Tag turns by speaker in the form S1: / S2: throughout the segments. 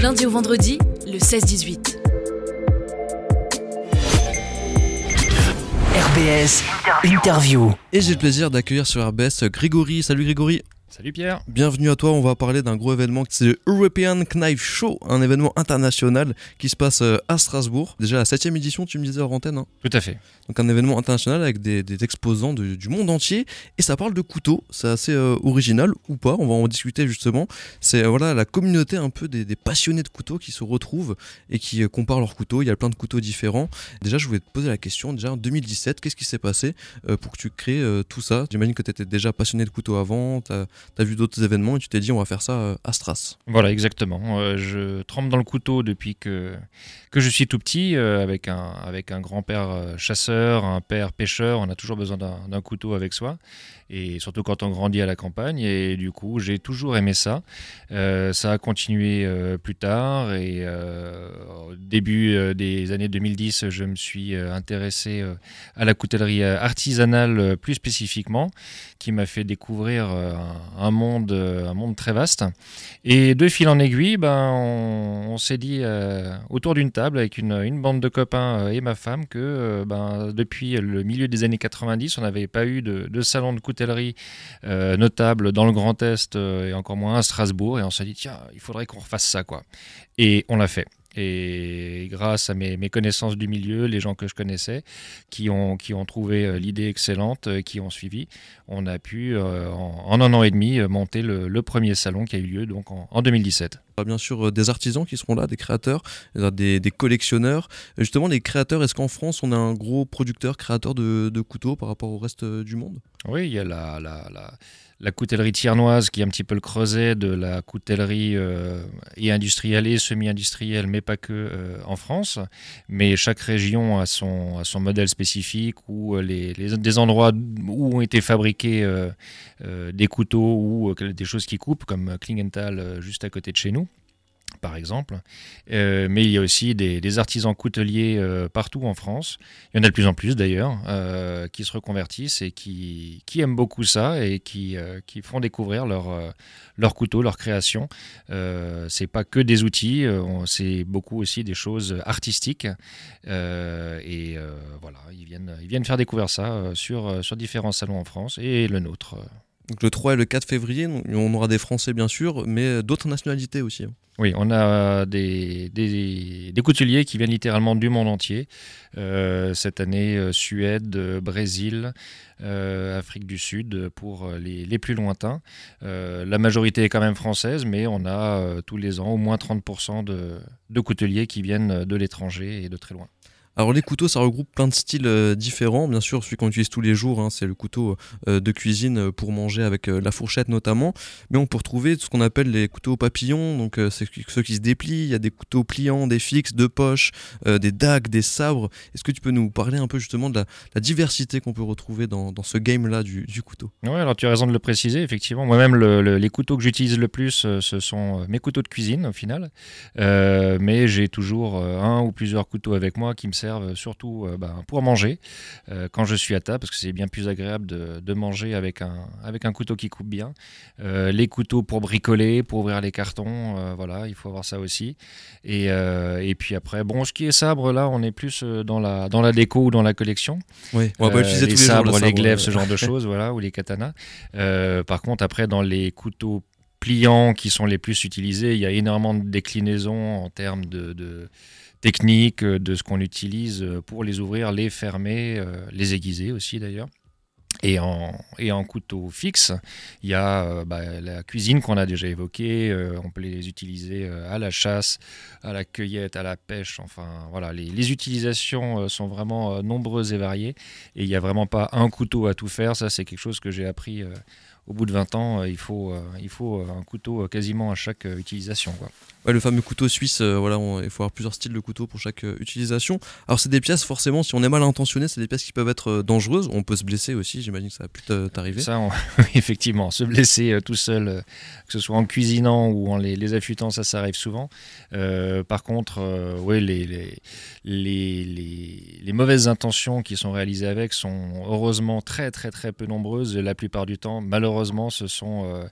S1: lundi au vendredi, le 16-18.
S2: RBS Interview.
S3: Et j'ai le plaisir d'accueillir sur RBS Grégory. Salut Grégory.
S4: Salut Pierre.
S3: Bienvenue à toi. On va parler d'un gros événement. C'est le European Knife Show, un événement international qui se passe euh, à Strasbourg. Déjà la septième édition, tu me disais hors antenne. hein.
S4: Tout à fait.
S3: Donc un événement international avec des, des exposants de- du monde entier. Et ça parle de couteaux. C'est assez euh, original ou pas. On va en discuter justement. C'est euh, voilà la communauté un peu des, des passionnés de couteaux qui se retrouvent et qui euh, comparent leurs couteaux. Il y a plein de couteaux différents. Déjà, je voulais te poser la question. Déjà en 2017, qu'est-ce qui s'est passé pour que tu crées tout ça? J'imagine que tu étais déjà passionné de couteaux avant. Tu as, vu d'autres événements et tu t'es dit on va faire ça euh, à Stras.
S4: Voilà, exactement. Euh, je trempe dans le couteau depuis que, que je suis tout petit, euh, avec un, avec un grand-père chasseur, un père pêcheur. On a toujours besoin d'un couteau avec soi, et surtout quand on grandit à la campagne. Et du coup, j'ai toujours aimé ça. Ça a continué plus tard, et au début des années 2010, je me suis intéressé à la coutellerie artisanale plus spécifiquement, qui m'a fait découvrir un, un monde, euh, un monde très vaste. Et de fil en aiguille, ben, on, s'est dit euh, autour d'une table avec une, bande de copains euh, et ma femme que ben, depuis le milieu des années 90, on n'avait pas eu de, salon de coutellerie notable dans le Grand Est et encore moins à Strasbourg. Et on s'est dit, tiens, il faudrait qu'on refasse ça. quoi. Et on l'a fait. Et grâce à mes, mes connaissances du milieu, les gens que je connaissais, qui ont, qui ont trouvé euh, l'idée excellente, euh, qui ont suivi, on a pu, euh, en, en un an et demi, monter le, le premier salon qui a eu lieu donc en, en 2017.
S3: Il y aura bien sûr des artisans qui seront là, des créateurs, des, des collectionneurs. Justement, les créateurs, est-ce qu'en France, on a un gros producteur, créateur de, de couteaux par rapport au reste du monde?
S4: Oui, il y a la, la, la, la coutellerie tiernoise qui est un petit peu le creuset de la coutellerie euh, et industrielle et semi-industrielle, mais pas que euh, en France. Mais chaque région a son, modèle spécifique ou euh, les, des endroits où ont été fabriqués des couteaux ou des choses qui coupent, comme Klingenthal juste à côté de chez nous. Par exemple. Euh, mais il y a aussi des, artisans couteliers euh, partout en France. Il y en a de plus en plus d'ailleurs, euh, qui se reconvertissent et qui, aiment beaucoup ça et qui, font découvrir leur, leur couteau, leur création. C'est pas que des outils, c'est beaucoup aussi des choses artistiques. Et voilà, ils viennent, faire découvrir ça sur, sur différents salons en France et le nôtre.
S3: Donc le 3 et le 4 février, on aura des Français bien sûr, mais d'autres nationalités aussi.
S4: Oui, on a des, des, couteliers qui viennent littéralement du monde entier. Euh, cette année, euh, Suède, euh, Brésil, euh, Afrique du Sud euh, pour euh, les, plus lointains. Euh, la majorité est quand même française, mais on a euh, tous les ans au moins 30% de, de couteliers qui viennent de l'étranger et de très loin.
S3: Alors les couteaux, ça regroupe plein de styles euh, différents. Bien sûr, celui qu'on utilise tous les jours, hein, c'est le couteau euh, de cuisine euh, pour manger avec la fourchette notamment. Mais on peut retrouver ce qu'on appelle les couteaux papillons, donc c'est ceux qui se déplient. Il y a des couteaux pliants, des fixes, de poche, des dagues, des sabres. Est-ce que tu peux nous parler un peu justement de la, diversité qu'on peut retrouver dans, ce game-là du, couteau?
S4: Oui, alors tu as raison de le préciser, effectivement. Moi-même, le- le- les couteaux que j'utilise le plus, ce sont mes couteaux de cuisine, au final. Mais j'ai toujours un ou plusieurs couteaux avec moi qui me servent surtout euh, ben, pour manger euh, quand je suis à table, parce que c'est bien plus agréable de, de manger avec un, avec un couteau qui coupe bien. Euh, les couteaux pour bricoler, pour ouvrir les cartons, voilà, il faut avoir ça aussi. Et, et puis après, bon, ce qui est sabre, là, on est plus dans la, dans la déco ou dans la collection.
S3: Oui, on va pas l'utiliser
S4: les
S3: tous les
S4: sabres,
S3: jours. le
S4: les glaives, ce genre de choses, voilà, ou les katanas. Par contre, après, dans les couteaux pliants qui sont les plus utilisés, il y a énormément de déclinaisons en termes de, de technique, euh, de ce qu'on utilise euh, pour les ouvrir, les fermer, euh, les aiguiser aussi d'ailleurs. Et en, et en couteau fixe, il y a bah, la cuisine qu'on a déjà évoquée. on peut les utiliser à la chasse, à la cueillette, à la pêche. Enfin, voilà, les, les utilisations sont vraiment nombreuses et variées. Et il n'y a vraiment pas un couteau à tout faire. Ça, c'est quelque chose que j'ai appris au bout de 20 ans. Euh, il, faut, euh, il faut euh, un couteau quasiment à chaque utilisation. Quoi.
S3: Ouais, le fameux couteau suisse, euh, voilà, on- il faut avoir plusieurs styles de couteau pour chaque euh, utilisation. Alors c'est des pièces, forcément, si on est mal intentionné, c'est des pièces qui peuvent être euh, dangereuses. On peut se blesser aussi, j'imagine que ça a pu t'arriver.
S4: Ça, on- effectivement, se blesser tout seul, que ce soit en cuisinant ou en les, les affûtant, ça, ça arrive souvent. Par contre, ouais, les, les, les- les mauvaises intentions qui sont réalisées avec sont heureusement très, très, très peu nombreuses. La plupart du temps, malheureusement, malheureusement, ce sont, euh,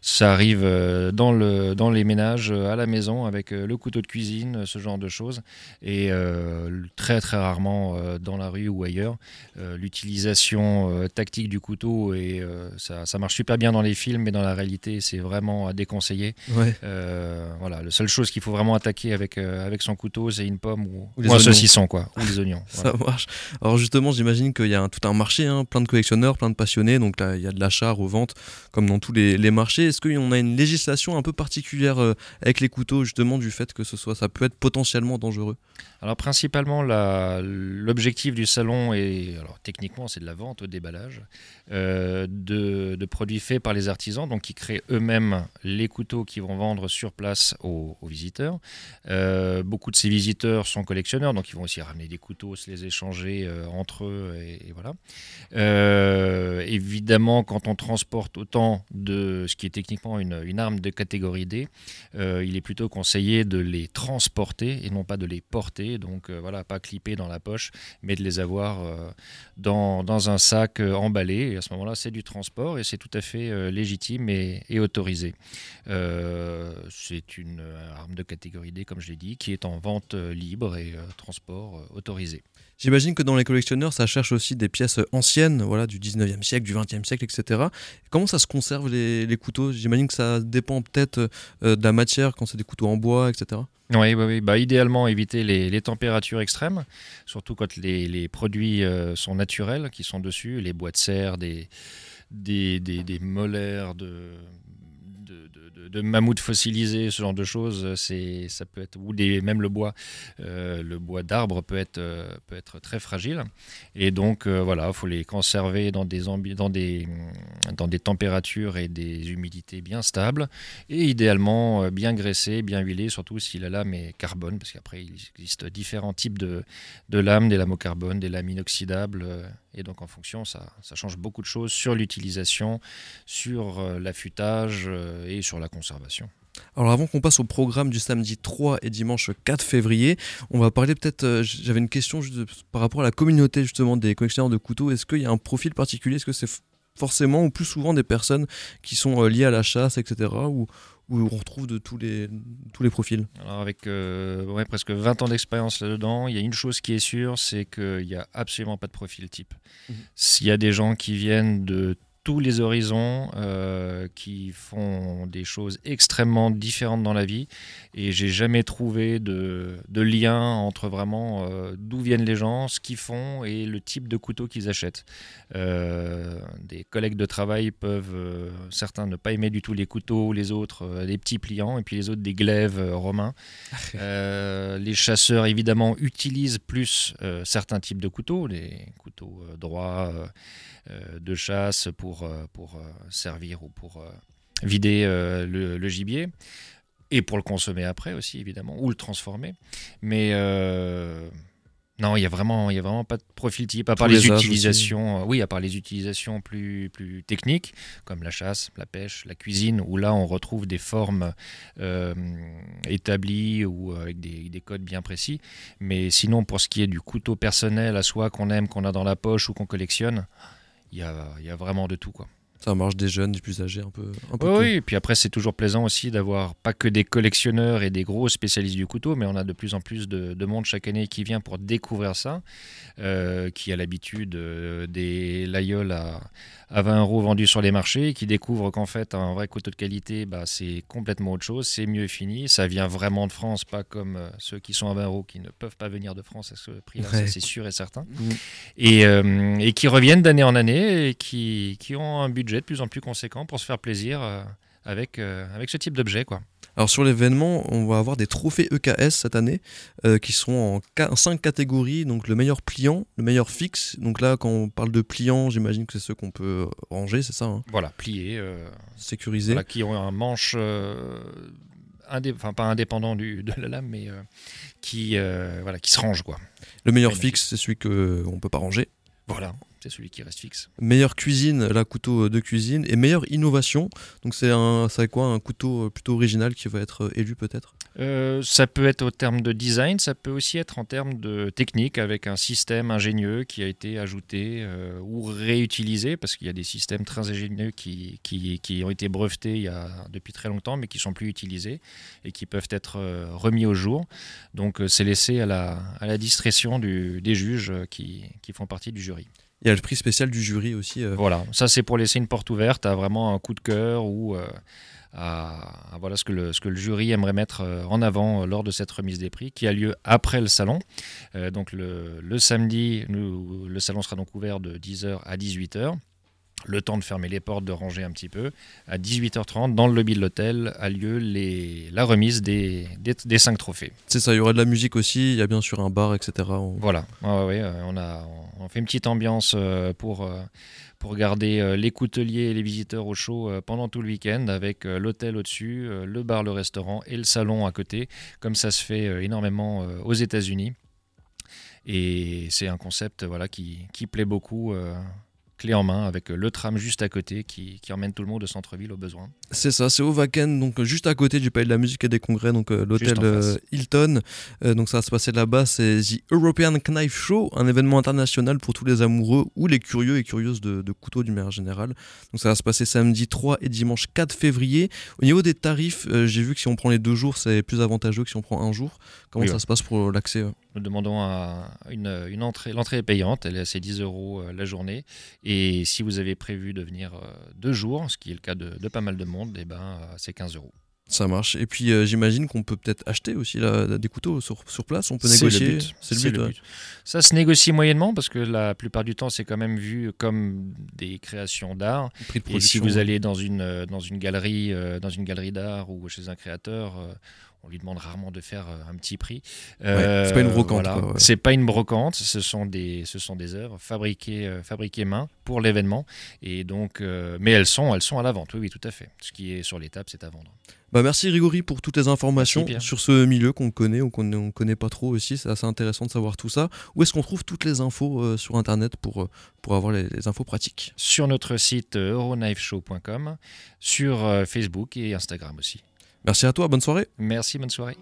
S4: ça arrive euh, dans, le, dans les ménages, à la maison, avec le couteau de cuisine, ce genre de choses. Et très très rarement dans la rue ou ailleurs. L'utilisation tactique du couteau, et ça, ça, marche super bien dans les films, mais dans la réalité, c'est vraiment à déconseiller. voilà, la seule chose qu'il faut vraiment attaquer avec, avec son couteau, c'est une pomme ou, un saucisson, quoi, ou des oignons.
S3: Ça marche. Alors justement, j'imagine qu'il y a tout un marché, hein, plein de collectionneurs, plein de passionnés, donc là, il y a de l'achat, revente, comme dans tous les, marchés. Est-ce qu'on a une législation un peu particulière euh, avec les couteaux, justement, du fait que ce soit, ça peut être potentiellement dangereux?
S4: Alors principalement, l'objectif du salon est, alors techniquement, c'est de la vente au déballage euh, de, produits faits par les artisans, donc qui créent eux-mêmes les couteaux qu'ils vont vendre sur place aux, visiteurs. Euh, beaucoup de ces visiteurs sont collectionneurs, donc ils vont aussi ramener des couteaux, se les échanger entre eux, et, voilà. évidemment, quand on transporte autant de ce qui est techniquement une, arme de catégorie D, euh, il est plutôt conseillé de les transporter et non pas de les porter. Donc euh, voilà, pas clipper dans la poche, mais de les avoir euh, dans, un sac emballé. Et à ce moment-là, c'est du transport et c'est tout à fait légitime et, et autorisé. c'est une arme de catégorie D, comme je l'ai dit, qui est en vente libre et transport autorisé.
S3: J'imagine que dans les collectionneurs, ça cherche aussi des pièces anciennes, voilà, du 19e siècle, du 20e siècle, etc. Comment ça se conserve les, couteaux? J'imagine que ça dépend peut-être euh, de la matière, quand c'est des couteaux en bois, etc.
S4: Oui, oui, oui. Bah, idéalement, éviter les, températures extrêmes, surtout quand les, produits euh, sont naturels, qui sont dessus, les bois de serre, des, des, des molaires de de, mammouths fossilisés, ce genre de choses, c'est, ça peut être, ou même le bois, euh, le bois d'arbre peut être, euh, peut être très fragile. Et donc, euh, voilà, il faut les conserver dans des, dans, des, dans des températures et des humidités bien stables, et idéalement bien graissés, bien huilés, surtout si la lame est carbone, parce qu'après, il existe différents types de, de lames, des lames au carbone, des lames inoxydables. Et donc en fonction, ça, ça change beaucoup de choses sur l'utilisation, sur l'affûtage et sur la conservation.
S3: Alors avant qu'on passe au programme du samedi 3 et dimanche 4 février, on va parler peut-être, euh, j'avais une question par rapport à la communauté justement des collectionneurs de couteaux. Est-ce qu'il y a un profil particulier? Est-ce que c'est forcément ou plus souvent des personnes qui sont euh, liées à la chasse, etc. Ou, où on retrouve de tous les, tous les profils
S4: Alors avec euh, presque 20 ans d'expérience là-dedans, il y a une chose qui est sûre, c'est qu'il n'y a absolument pas de profil type. Mmh. S'il y a des gens qui viennent de tous les horizons, euh, qui font des choses extrêmement différentes dans la vie. Et j'ai jamais trouvé de, lien entre vraiment euh, d'où viennent les gens, ce qu'ils font et le type de couteau qu'ils achètent. Euh, des collègues de travail peuvent, certains ne pas aimer du tout les couteaux, les autres des petits pliants, et puis les autres des glaives romains. les chasseurs, évidemment, utilisent plus certains types de couteaux, les couteaux droits de chasse pour, euh, pour euh, servir ou pour vider le, gibier et pour le consommer après aussi évidemment ou le transformer mais non, il y a vraiment, y a vraiment pas de profil type à part les, utilisations. oui, à part les utilisations plus plus techniques comme la chasse, la pêche, la cuisine, où là on retrouve des formes établies ou avec des, des, codes bien précis. Mais sinon, pour ce qui est du couteau personnel à soi qu'on aime, qu'on a dans la poche ou qu'on collectionne, il y a, vraiment de tout. quoi.
S3: Ça marche des jeunes, des plus âgés, un peu.
S4: oui, et puis après, c'est toujours plaisant aussi d'avoir pas que des collectionneurs et des gros spécialistes du couteau, mais on a de plus en plus de, monde chaque année qui vient pour découvrir ça, euh, qui a l'habitude euh, des layoles à, à 20 euros vendus sur les marchés, qui découvrent qu'en fait un vrai couteau de qualité, bah, c'est complètement autre chose, c'est mieux fini, ça vient vraiment de France, pas comme euh, ceux qui sont à 20 euros qui ne peuvent pas venir de France à ce prix-là, c'est sûr et certain, mm. et, et, qui reviennent d'année en année et qui, qui, ont un budget de plus en plus conséquent pour se faire plaisir euh, avec, avec ce type d'objet. quoi.
S3: Alors sur l'événement, on va avoir des trophées EKS cette année euh, qui sont en, cinq catégories. Donc le meilleur pliant, le meilleur fixe. Donc là, quand on parle de pliant, j'imagine que c'est ceux qu'on peut ranger, c'est ça hein?
S4: Voilà, plier. Euh,
S3: Sécurisé.
S4: qui ont un manche, euh, enfin pas indépendant du, de la lame, mais qui, voilà, qui se range. Quoi.
S3: Le meilleur fixe, c'est celui qu'on ne peut pas ranger.
S4: Voilà, c'est celui qui reste fixe.
S3: Meilleure cuisine, là, couteau de cuisine. Et meilleure innovation. Donc, c'est un, c'est quoi Un couteau plutôt original qui va être élu peut-être?
S4: Euh, ça peut être au terme de design, ça peut aussi être en termes de technique avec un système ingénieux qui a été ajouté euh, ou réutilisé parce qu'il y a des systèmes très ingénieux qui, qui, qui, ont été brevetés il y a, depuis très longtemps mais qui sont plus utilisés et qui peuvent être euh, remis au jour. Donc c'est laissé à la, à la discrétion du, des juges qui, qui font partie du jury.
S3: Il y a le prix spécial du jury aussi.
S4: Voilà, ça c'est pour laisser une porte ouverte à vraiment un coup de cœur ou à, voilà ce que, le, jury aimerait mettre euh, en avant euh, lors de cette remise des prix qui a lieu après le salon. Euh, donc le, samedi, le salon sera donc ouvert de 10h à 18h le temps de fermer les portes, de ranger un petit peu. À 18h30, dans le lobby de l'hôtel, a lieu les, la remise des, des, cinq trophées.
S3: C'est ça, il y aura de la musique aussi, il y a bien sûr un bar, etc.
S4: Voilà, ouais, on, a, on fait une petite ambiance pour, pour garder euh, les couteliers et les visiteurs au chaud euh, pendant tout le week-end avec euh, l'hôtel au-dessus, le bar, le restaurant et le salon à côté, comme ça se fait énormément aux États-Unis. Et c'est un concept voilà, qui, qui plaît beaucoup clé en main avec le tram juste à côté qui, emmène tout le monde de centre-ville au besoin.
S3: C'est ça, c'est au Wacken, donc juste à côté du Palais de la Musique et des Congrès, donc euh, l'hôtel euh, Hilton. Euh, donc ça va se passer là-bas, c'est The European Knife Show, un événement international pour tous les amoureux ou les curieux et curieuses de, couteaux du manière générale. Donc ça va se passer samedi 3 et dimanche 4 février. Au niveau des tarifs, j'ai vu que si on prend les deux jours, c'est plus avantageux que si on prend un jour. Comment ça se passe pour l'accès
S4: Nous demandons une, une entrée, l'entrée est payante, elle est à 10 euros la journée. Et si vous avez prévu de venir deux jours, ce qui est le cas de, de pas mal de monde, eh ben, euh, c'est 15 euros.
S3: Ça marche. Et puis euh, j'imagine qu'on peut peut-être acheter aussi des couteaux sur, sur, place, on peut négocier.
S4: C'est le but. Ça se négocie moyennement parce que la plupart du temps c'est quand même vu comme des créations d'art. Et si vous allez dans une, euh, dans une galerie, dans une galerie d'art ou chez un créateur, on lui demande rarement de faire un petit prix.
S3: c'est pas une brocante.
S4: C'est pas une brocante, ce sont des, ce sont des œuvres fabriquées, fabriquées main pour l'événement. Et donc, mais elles sont, elles sont à la vente. Oui, oui, tout à fait. Ce qui est sur les tables, c'est à vendre.
S3: Bah merci Rigori pour toutes les informations sur ce milieu qu'on connaît ou qu'on ne connaît pas trop aussi. C'est assez intéressant de savoir tout ça. Où est-ce qu'on trouve toutes les infos euh, sur Internet pour, euh, pour avoir les, les, infos pratiques?
S4: Sur notre site euh, euronifeshow.com, sur Facebook et Instagram aussi.
S3: Merci à toi, bonne soirée.
S4: Merci, bonne soirée.